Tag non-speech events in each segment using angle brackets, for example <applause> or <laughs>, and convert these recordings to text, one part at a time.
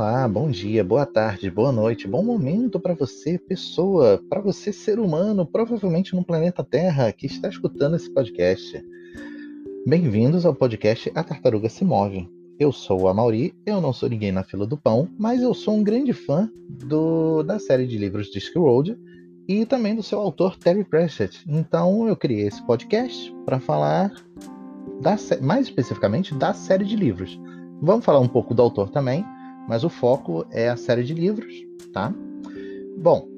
Olá, bom dia, boa tarde, boa noite, bom momento para você, pessoa, para você, ser humano, provavelmente no planeta Terra, que está escutando esse podcast. Bem-vindos ao podcast A Tartaruga Se Move. Eu sou o Amauri, eu não sou ninguém na fila do pão, mas eu sou um grande fã do, da série de livros Discworld e também do seu autor Terry Pratchett. Então eu criei esse podcast para falar da, mais especificamente da série de livros. Vamos falar um pouco do autor também, mas o foco é a série de livros, tá? Bom,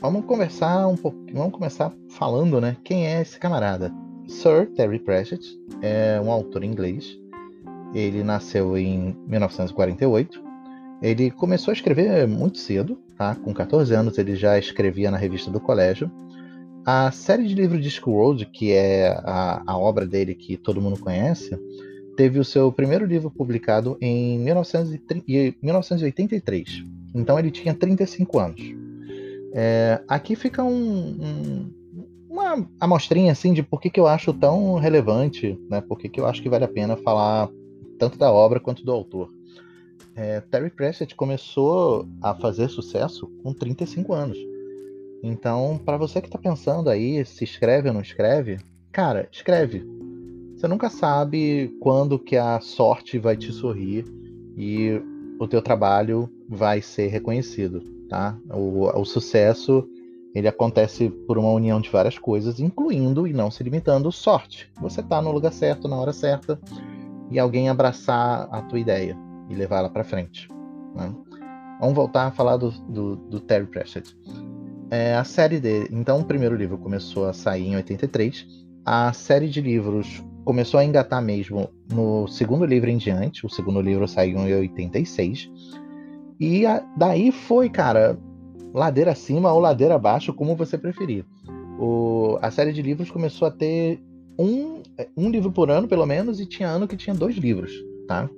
vamos conversar um pouco, vamos começar falando, né? Quem é esse camarada? Sir Terry Pratchett é um autor inglês. Ele nasceu em 1948. Ele começou a escrever muito cedo, tá? Com 14 anos ele já escrevia na revista do colégio. A série de livros Discworld, que é a, a obra dele que todo mundo conhece, teve o seu primeiro livro publicado em 1983. Então ele tinha 35 anos. É, aqui fica um, um, uma amostrinha assim de por que, que eu acho tão relevante, né? Por que, que eu acho que vale a pena falar tanto da obra quanto do autor. É, Terry Pratchett começou a fazer sucesso com 35 anos. Então, para você que está pensando aí se escreve ou não escreve, cara, escreve. Você nunca sabe quando que a sorte vai te sorrir e o teu trabalho vai ser reconhecido, tá? O, o sucesso ele acontece por uma união de várias coisas, incluindo e não se limitando sorte. Você tá no lugar certo na hora certa e alguém abraçar a tua ideia e levar ela para frente. Né? Vamos voltar a falar do, do, do Terry Pratchett. É, a série dele, então o primeiro livro começou a sair em 83. A série de livros começou a engatar mesmo no segundo livro em diante. O segundo livro saiu em 86. E a, daí foi, cara, ladeira acima ou ladeira abaixo, como você preferir. O, a série de livros começou a ter um, um livro por ano, pelo menos, e tinha ano que tinha dois livros, tá?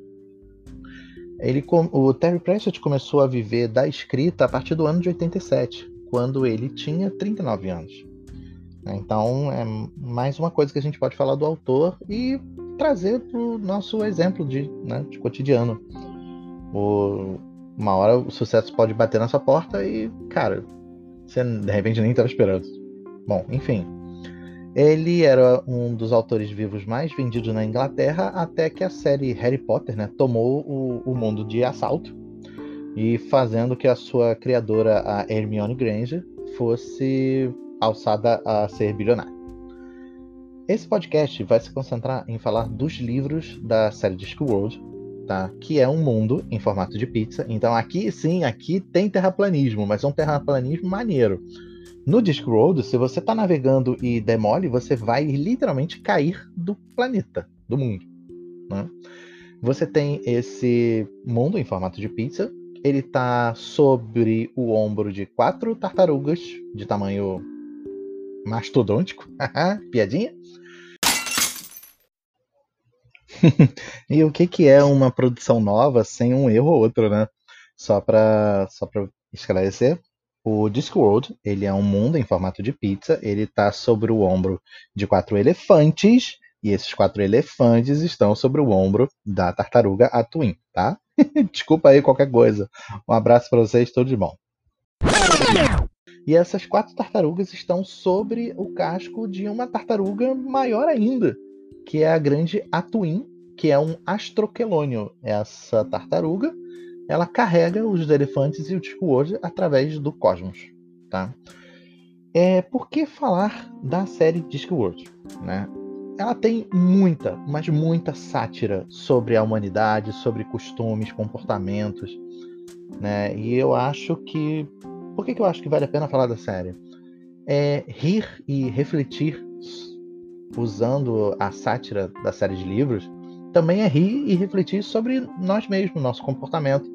Ele, o Terry Pratchett começou a viver da escrita a partir do ano de 87, quando ele tinha 39 anos. Né? Então, é mais uma coisa que a gente pode falar do autor e trazer para o nosso exemplo de, né, de cotidiano. O, uma hora o sucesso pode bater na sua porta e, cara, você de repente nem estava esperando. Bom, enfim. Ele era um dos autores vivos mais vendidos na Inglaterra até que a série Harry Potter né, tomou o, o mundo de assalto e fazendo que a sua criadora, a Hermione Granger, fosse alçada a ser bilionário. Esse podcast vai se concentrar em falar dos livros da série Discworld, tá? que é um mundo em formato de pizza. Então aqui sim, aqui tem terraplanismo, mas é um terraplanismo maneiro. No Discworld, se você está navegando e demole, você vai literalmente cair do planeta, do mundo. Né? Você tem esse mundo em formato de pizza. Ele está sobre o ombro de quatro tartarugas de tamanho mastodôntico. <laughs> Piadinha? <laughs> e o que, que é uma produção nova sem um erro ou outro, né? Só para só pra esclarecer, o Discworld ele é um mundo em formato de pizza. Ele está sobre o ombro de quatro elefantes e esses quatro elefantes estão sobre o ombro da tartaruga Atuin, tá? <laughs> Desculpa aí qualquer coisa. Um abraço para vocês, tudo de bom. E essas quatro tartarugas estão sobre o casco de uma tartaruga maior ainda, que é a grande Atuin, que é um astroquelônio. Essa tartaruga, ela carrega os elefantes e o Discworld através do cosmos, tá? É, por que falar da série Discworld, né? Ela tem muita, mas muita sátira sobre a humanidade, sobre costumes, comportamentos, né? E eu acho que por que, que eu acho que vale a pena falar da série? É rir e refletir usando a sátira da série de livros também é rir e refletir sobre nós mesmos, nosso comportamento.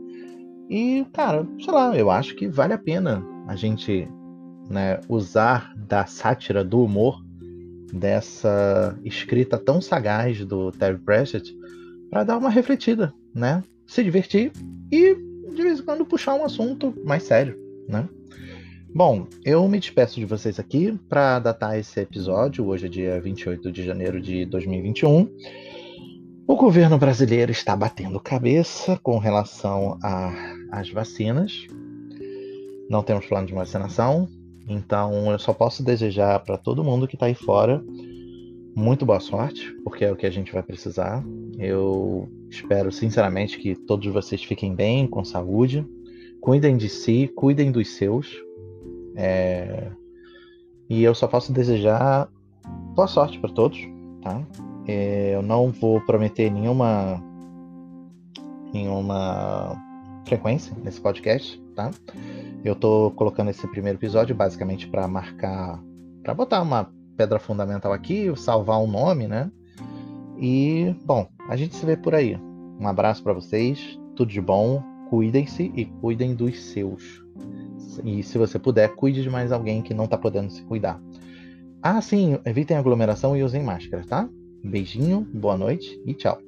E, cara, sei lá, eu acho que vale a pena a gente né, usar da sátira, do humor, dessa escrita tão sagaz do Terry Pratchett para dar uma refletida, né? Se divertir e de vez em quando puxar um assunto mais sério né? Bom, eu me despeço de vocês aqui para datar esse episódio. Hoje é dia 28 de janeiro de 2021. O governo brasileiro está batendo cabeça com relação as vacinas. Não temos plano de vacinação, então eu só posso desejar para todo mundo que está aí fora muito boa sorte, porque é o que a gente vai precisar. Eu espero sinceramente que todos vocês fiquem bem, com saúde, cuidem de si, cuidem dos seus. É... E eu só posso desejar boa sorte para todos, tá? É, eu não vou prometer nenhuma nenhuma frequência nesse podcast, tá? Eu tô colocando esse primeiro episódio basicamente para marcar, para botar uma pedra fundamental aqui, salvar um nome, né? E, bom, a gente se vê por aí. Um abraço para vocês, tudo de bom, cuidem-se e cuidem dos seus. E se você puder, cuide de mais alguém que não tá podendo se cuidar. Ah, sim, evitem aglomeração e usem máscara, tá? Beijinho, boa noite e tchau.